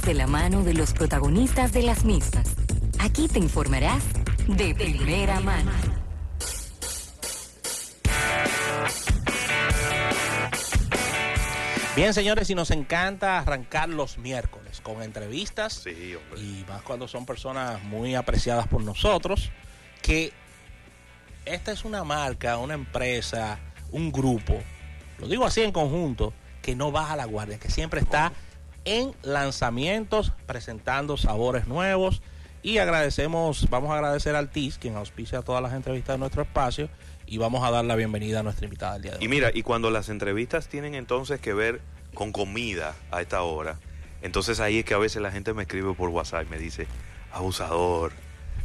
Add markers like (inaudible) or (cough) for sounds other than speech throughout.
noticias de la mano de los protagonistas de las mismas. Aquí te informarás de primera mano. Bien, señores, y nos encanta arrancar los miércoles con entrevistas. Sí, hombre. Y más cuando son personas muy apreciadas por nosotros, que esta es una marca, una empresa, un grupo, lo digo así en conjunto, que no baja la guardia, que siempre está en lanzamientos, presentando sabores nuevos. Y agradecemos, vamos a agradecer al TIS, quien auspicia todas las entrevistas de nuestro espacio, y vamos a dar la bienvenida a nuestra invitada del día de hoy. Y mira, y cuando las entrevistas tienen entonces que ver con comida a esta hora, entonces ahí es que a veces la gente me escribe por WhatsApp y me dice, abusador,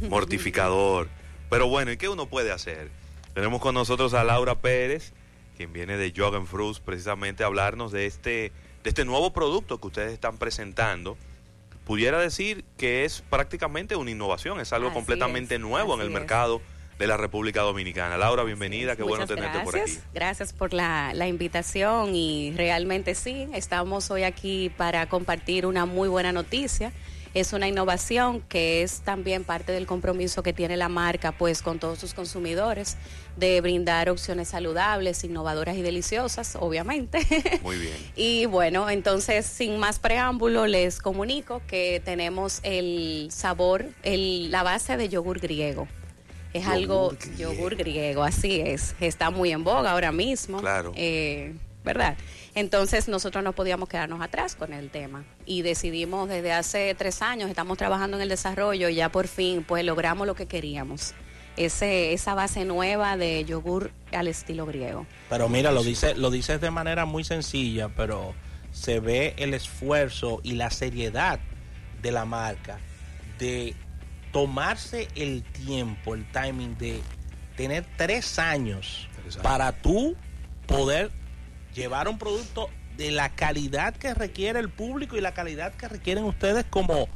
(laughs) mortificador. Pero bueno, ¿y qué uno puede hacer? Tenemos con nosotros a Laura Pérez, quien viene de Jogan Fruits, precisamente a hablarnos de este, de este nuevo producto que ustedes están presentando. Pudiera decir que es prácticamente una innovación, es algo Así completamente es, nuevo en el es. mercado de la República Dominicana. Laura, bienvenida, qué bueno tenerte por aquí. Gracias por la, la invitación y realmente sí, estamos hoy aquí para compartir una muy buena noticia. Es una innovación que es también parte del compromiso que tiene la marca pues con todos sus consumidores de brindar opciones saludables, innovadoras y deliciosas, obviamente. (laughs) Muy bien. Y bueno, entonces sin más preámbulo les comunico que tenemos el sabor, el, la base de yogur griego. Es Yogur algo, griego. yogur griego, así es. Está muy en boga ahora mismo. Claro. Eh, ¿Verdad? Entonces nosotros no podíamos quedarnos atrás con el tema y decidimos desde hace tres años, estamos trabajando en el desarrollo y ya por fin pues logramos lo que queríamos. Ese, esa base nueva de yogur al estilo griego. Pero mira, lo dice, lo dices de manera muy sencilla, pero se ve el esfuerzo y la seriedad de la marca de tomarse el tiempo, el timing de tener tres años Tres años. para tú poder llevar un producto de la calidad que requiere el público y la calidad que requieren ustedes como,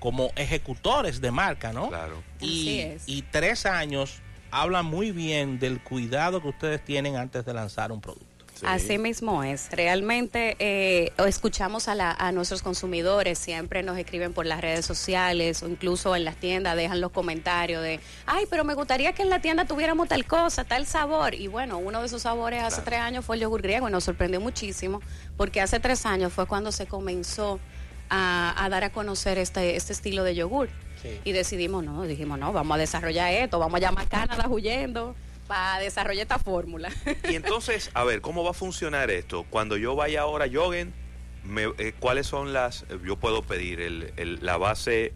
como ejecutores de marca, ¿no? Claro. Y, Así es. y tres años habla muy bien del cuidado que ustedes tienen antes de lanzar un producto. Sí. Así mismo es. Realmente eh, escuchamos a, la- a nuestros consumidores, siempre nos escriben por las redes sociales o incluso en las tiendas, dejan los comentarios de, ay, pero me gustaría que en la tienda tuviéramos tal cosa, tal sabor. Y bueno, uno de esos sabores hace tres años fue el yogur griego y nos sorprendió muchísimo porque hace tres años fue cuando se comenzó a, a dar a conocer este, este estilo de yogur. Sí. Y decidimos, no, dijimos, no, vamos a desarrollar esto, vamos a llamar Canadá huyendo para desarrollar esta fórmula. (laughs) Y entonces, a ver, ¿cómo va a funcionar esto? Cuando yo vaya ahora a Joggen, me- eh, ¿cuáles son las... eh, Yo puedo pedir el- el- la base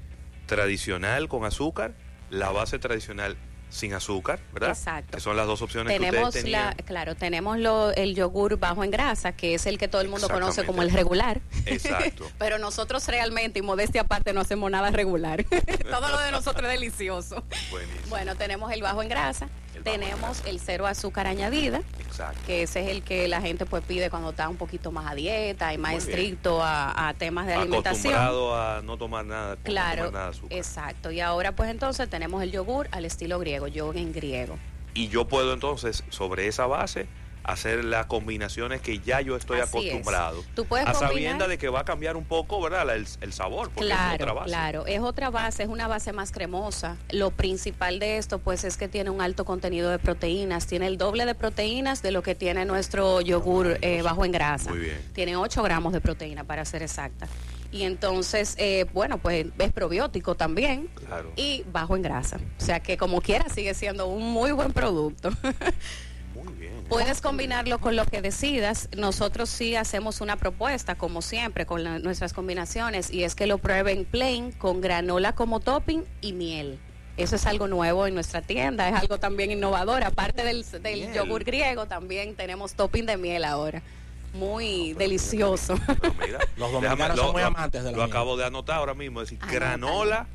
tradicional con azúcar, la base tradicional sin azúcar, ¿verdad? Exacto. Que son las dos opciones que tenemos ustedes la, tenían. claro, tenemos lo, el yogur bajo en grasa, que es el que todo el mundo conoce como el regular. Exacto. (laughs) Pero nosotros realmente, y modestia aparte, no hacemos nada regular. (laughs) todo lo de nosotros es delicioso. Buenísimo. Bueno, tenemos el bajo en grasa, tenemos el cero azúcar añadida, Exacto. que ese es el que la gente pues pide cuando está un poquito más a dieta y más Muy estricto a, a temas de alimentación. Acostumbrado a no tomar nada, no Claro, tomar nada azúcar. exacto. Y ahora pues entonces tenemos el yogur al estilo griego, yogur en griego. Y yo puedo entonces, sobre esa base, hacer las combinaciones que ya yo estoy Así es. acostumbrado. Tú puedes a combinar- sabienda de que va a cambiar un poco, ¿verdad? El, el sabor, porque es otra Claro, base. claro, es otra base, es una base más cremosa. Lo principal de esto, pues, es que tiene un alto contenido de proteínas. Tiene el doble de proteínas de lo que tiene nuestro yogur eh, bajo en grasa. Muy bien. Tiene 8 gramos de proteína, para ser exacta. Y entonces, eh, bueno, pues es probiótico también Claro. y bajo en grasa. O sea que como quiera sigue siendo un muy buen producto. (laughs) Puedes combinarlo con lo que decidas. Nosotros sí hacemos una propuesta, como siempre, con la- nuestras combinaciones, y es que lo prueben plain con granola como topping y miel. Eso es algo nuevo en nuestra tienda, es algo también innovador. Aparte del, yogur griego, también tenemos topping de miel ahora. Muy delicioso. Pero mira, Los dominicanos son muy amantes de la Lo miel. acabo de anotar ahora mismo, es decir, granola,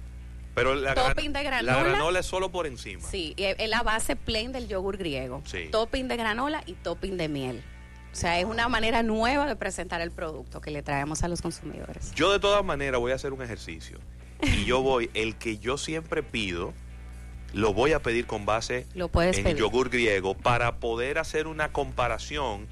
pero la, gran- Topping de la granola. granola es solo por encima. Sí, es la base plain del yogur griego. Sí. Topping de granola y topping de miel. O sea, es una manera nueva de presentar el producto que le traemos a los consumidores. Yo de todas maneras voy a hacer un ejercicio. Y yo (laughs) voy, el que yo siempre pido, lo voy a pedir con base Lo en pedir. yogur griego para poder hacer una comparación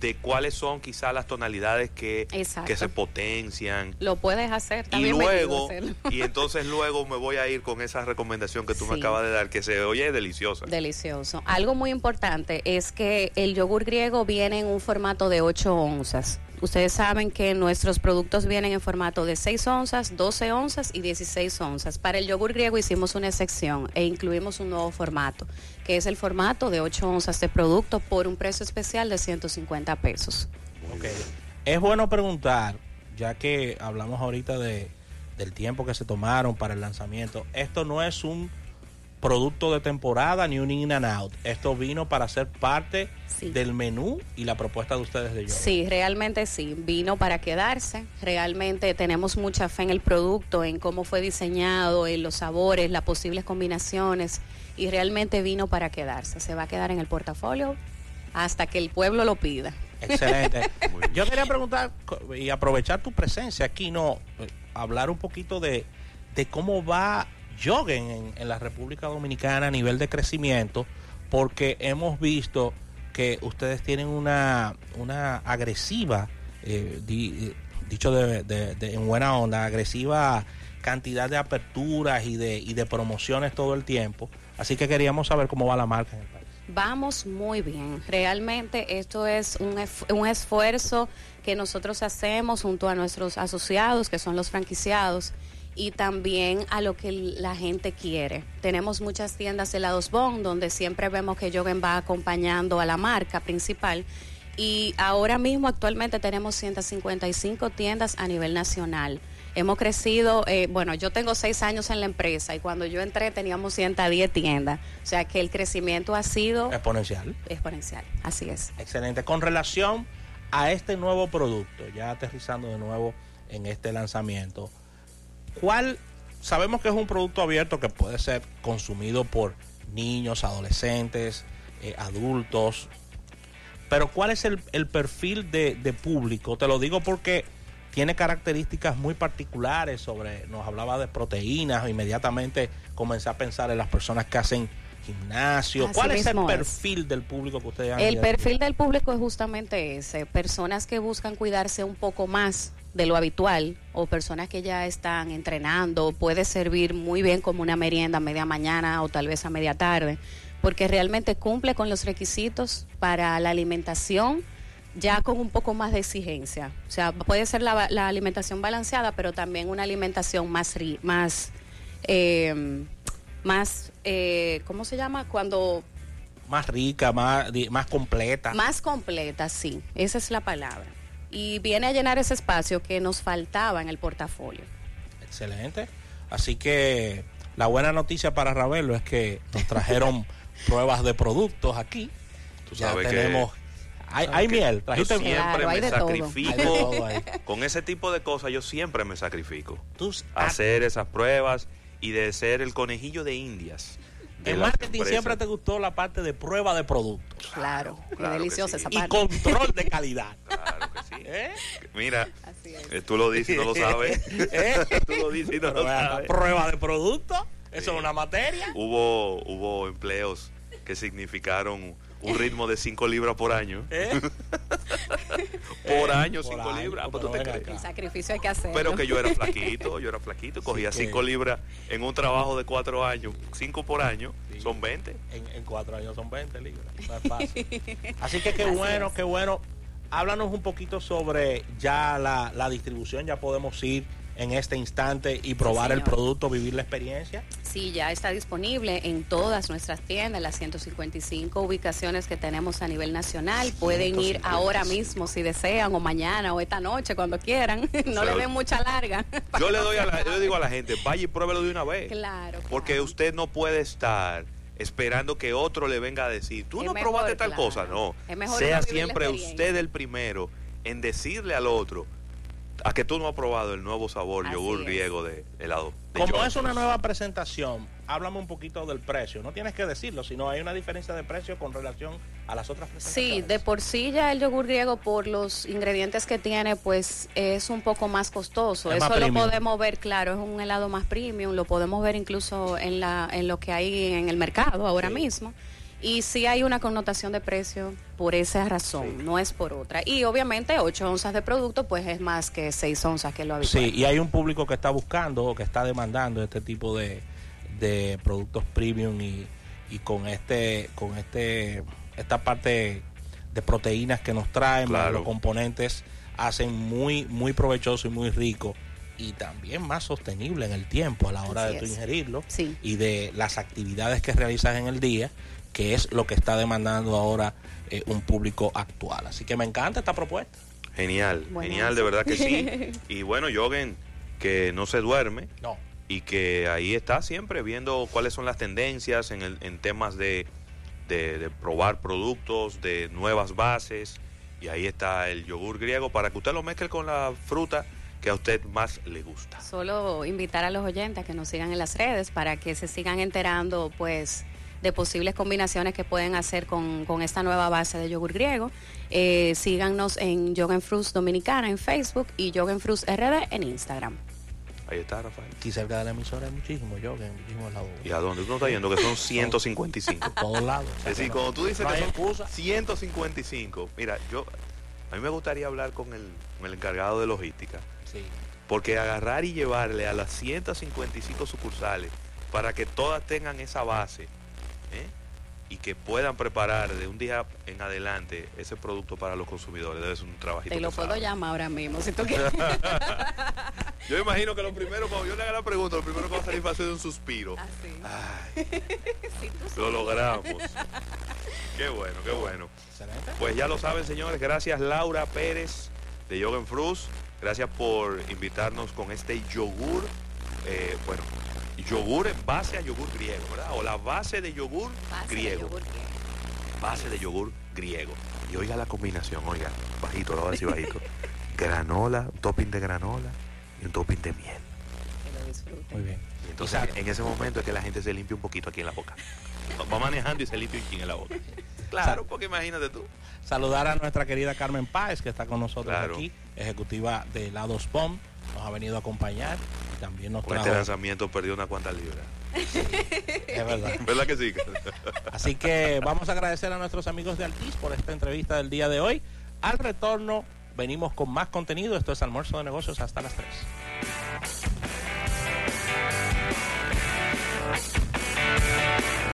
de cuáles son quizás las tonalidades que, Exacto. que se potencian. Lo puedes hacer. Y también luego, hacerlo. y (laughs) entonces luego me voy a ir con esa recomendación que tú me acabas de dar, que se oye deliciosa. Delicioso. Algo muy importante es que el yogur griego viene en un formato de 8 onzas. Ustedes saben que nuestros productos vienen en formato de 6 onzas, 12 onzas y 16 onzas. Para el yogur griego hicimos una excepción e incluimos un nuevo formato, que es el formato de 8 onzas de producto por un precio especial de 150 pesos. Ok. Es bueno preguntar, ya que hablamos ahorita de, del tiempo que se tomaron para el lanzamiento. Esto no es un producto de temporada ni un in and out. Esto vino para ser parte Sí. del menú y la propuesta de ustedes de yogur. Sí, realmente sí, vino para quedarse. Realmente tenemos mucha fe en el producto, en cómo fue diseñado, en los sabores, las posibles combinaciones y realmente vino para quedarse. Se va a quedar en el portafolio hasta que el pueblo lo pida. Excelente. (laughs) Yo quería preguntar y aprovechar tu presencia aquí, no, Eh, hablar un poquito de, de cómo va Joggen en, en la República Dominicana a nivel de crecimiento, porque hemos visto que ustedes tienen una, una agresiva, eh, di- dicho de, en buena onda, agresiva cantidad de aperturas y de, y de promociones todo el tiempo. Así que queríamos saber cómo va la marca en el país. Vamos muy bien. Realmente esto es un, un esfuerzo que nosotros hacemos junto a nuestros asociados, que son los franquiciados, y también a lo que la gente quiere. Tenemos muchas tiendas de helados Bon, donde siempre vemos que Jogen va acompañando a la marca principal. Y ahora mismo actualmente tenemos 155 tiendas a nivel nacional. Hemos crecido, eh, bueno, yo tengo seis años en la empresa y cuando yo entré teníamos 110 tiendas. O sea que el crecimiento ha sido Exponencial. exponencial. Así es. Excelente. Con relación a este nuevo producto, ya aterrizando de nuevo en este lanzamiento, ¿cuál? Sabemos que es un producto abierto que puede ser consumido por niños, adolescentes, eh, adultos, pero ¿cuál es el, el perfil de, de público? Te lo digo porque tiene características muy particulares sobre, nos hablaba de proteínas, inmediatamente comencé a pensar en las personas que hacen gimnasio. Así ¿Cuál es el es. perfil del público que ustedes han El perfil del público es justamente ese, personas que buscan cuidarse un poco más de lo habitual o personas que ya están entrenando, puede servir muy bien como una merienda a media mañana o tal vez a media tarde, porque realmente cumple con los requisitos para la alimentación ya con un poco más de exigencia. O sea, puede ser la, la alimentación balanceada, pero también una alimentación más, ri- más, eh, más, eh, ¿cómo se llama? Cuando más rica, más, más completa. más completa, sí, esa es la palabra. Y viene a llenar ese espacio que nos faltaba en el portafolio. Excelente. Así que la buena noticia para Ravelo es que nos trajeron (laughs) pruebas de productos aquí. Tú Ya sabes que- tenemos. Hay, hay que miel. Yo Trajiste miel. siempre Claro, me sacrifico. (laughs) Con ese tipo de cosas yo siempre me sacrifico. Tú- ah, Hacer esas pruebas y de ser el conejillo de indias. de en las marketing empresas. siempre te gustó la parte de prueba de productos Claro, qué claro que deliciosa sí. esa y parte. control de (laughs) calidad. Sí. ¿Eh? Mira, Así es. eh, tú lo dices y no lo sabes. (laughs) ¿Eh? tú lo dices y no Pero lo sabes. prueba de productos. Eso Sí. es una materia. Hubo, hubo empleos que significaron un ritmo de 5 libras por año. ¿Eh? (laughs) Por Eh, año, por 5 año, libras. pero ¿pues tú te crees? El sacrificio hay que hacerlo. Pero que yo era (laughs) flaquito, yo era flaquito, cogía Sí, que- 5 libras en un trabajo de 4 años, 5 por año, Sí. son 20. En, en cuatro años son 20 libras. No es fácil. Así que qué Así bueno, es. qué bueno. Háblanos un poquito sobre ya la, la distribución. Ya podemos ir en este instante y probar el producto, vivir la experiencia. Sí, ya está disponible en todas nuestras tiendas, las 155 ubicaciones que tenemos a nivel nacional. Pueden ir 155. ahora mismo si desean, o mañana, o esta noche, cuando quieran. (laughs) No O sea, le den mucha larga. Yo le, doy a la- yo le digo a la gente, vaya y pruébelo de una vez. Claro. Porque claro. usted no puede estar esperando que otro le venga a decir, tú Es no mejor, probaste tal claro. cosa. No, sea siempre usted el primero en decirle al otro a que tú no has probado el nuevo sabor Así yogur es. griego de helado. de Como Johnson's. es una nueva presentación, háblame un poquito del precio. No tienes que decirlo, sino hay una diferencia de precio con relación a las otras Sí, de por sí ya el yogur griego por los ingredientes que tiene, pues es un poco más costoso. Es más Eso lo premium. podemos ver, claro, es un helado más premium, lo podemos ver incluso en la en lo que hay en el mercado ahora Sí. mismo. Y sí hay una connotación de precio por esa razón, no es por otra. Y obviamente 8 onzas de producto pues es más que 6 onzas que lo habitual. Sí, y hay un público que está buscando o que está demandando este tipo de, de productos premium y, y con este con este esta parte de proteínas que nos traen, Claro. los componentes hacen muy muy provechoso y muy rico y también más sostenible en el tiempo a la hora Así de es. ingerirlo Sí. y de las actividades que realizas en el día, que es lo que está demandando ahora eh, un público actual. Así que me encanta esta propuesta. Genial, genial, de verdad que sí. (laughs) Y bueno, Jogen, que no se duerme No, y que ahí está siempre viendo cuáles son las tendencias en, el- en temas de, probar productos, de nuevas bases. Y ahí está el yogur griego para que usted lo mezcle con la fruta que a usted más le gusta. Solo invitar a los oyentes a que nos sigan en las redes para que se sigan enterando pues de posibles combinaciones que pueden hacer con, con esta nueva base de yogur griego. Eh, síganos en Yoga Fruits Dominicana en Facebook y Yoga Fruits RD en Instagram. Ahí está, Rafael. aquí cerca de la emisora hay muchísimo yo, en muchísimos lados. ¿Y a dónde tú no estás yendo? Que son 155. (laughs) todos lados. O sea Es decir, no- cuando tú dices no que hay son excusa. 155, mira, yo a mí me gustaría hablar con el, con el encargado de logística, Sí. porque agarrar y llevarle a las 155 sucursales para que todas tengan esa base ¿eh? y que puedan preparar de un día en adelante ese producto para los consumidores debe ser un trabajito. Te lo pesado. puedo llamar ahora mismo si tú quieres. (laughs) Yo imagino que lo primero, cuando yo le haga la pregunta, lo primero que va a salir va a ser un suspiro. Así. Ay, (laughs) lo logramos. Qué bueno, qué bueno. Pues ya lo saben, señores. Gracias, Laura Pérez de Yoga en Frus. Gracias por invitarnos con este yogur. eh, bueno, yogur en base a yogur griego, ¿verdad? O la base de yogur Base de griego. yogur griego. Base de yogur griego. Y oiga la combinación, oiga. Bajito, lo voy a decir bajito. (laughs) granola, topping de granola y un topping de miel. Que lo disfruten. Muy bien. Y entonces en ese momento es que la gente se limpia un poquito aquí en la boca. Va manejando y se limpia un chin en la boca. Claro, porque imagínate tú. Saludar a nuestra querida Carmen Páez, que está con nosotros Claro. aquí, ejecutiva de Helados POM. Nos ha venido a acompañar y también nos Con trajo. este lanzamiento perdió una cuantas libras. Es verdad. (laughs) ¿Verdad que sí? Así que vamos a agradecer a nuestros amigos de Altiz por esta entrevista del día de hoy. Al retorno, venimos con más contenido. Esto es Almuerzo de Negocios hasta las 3.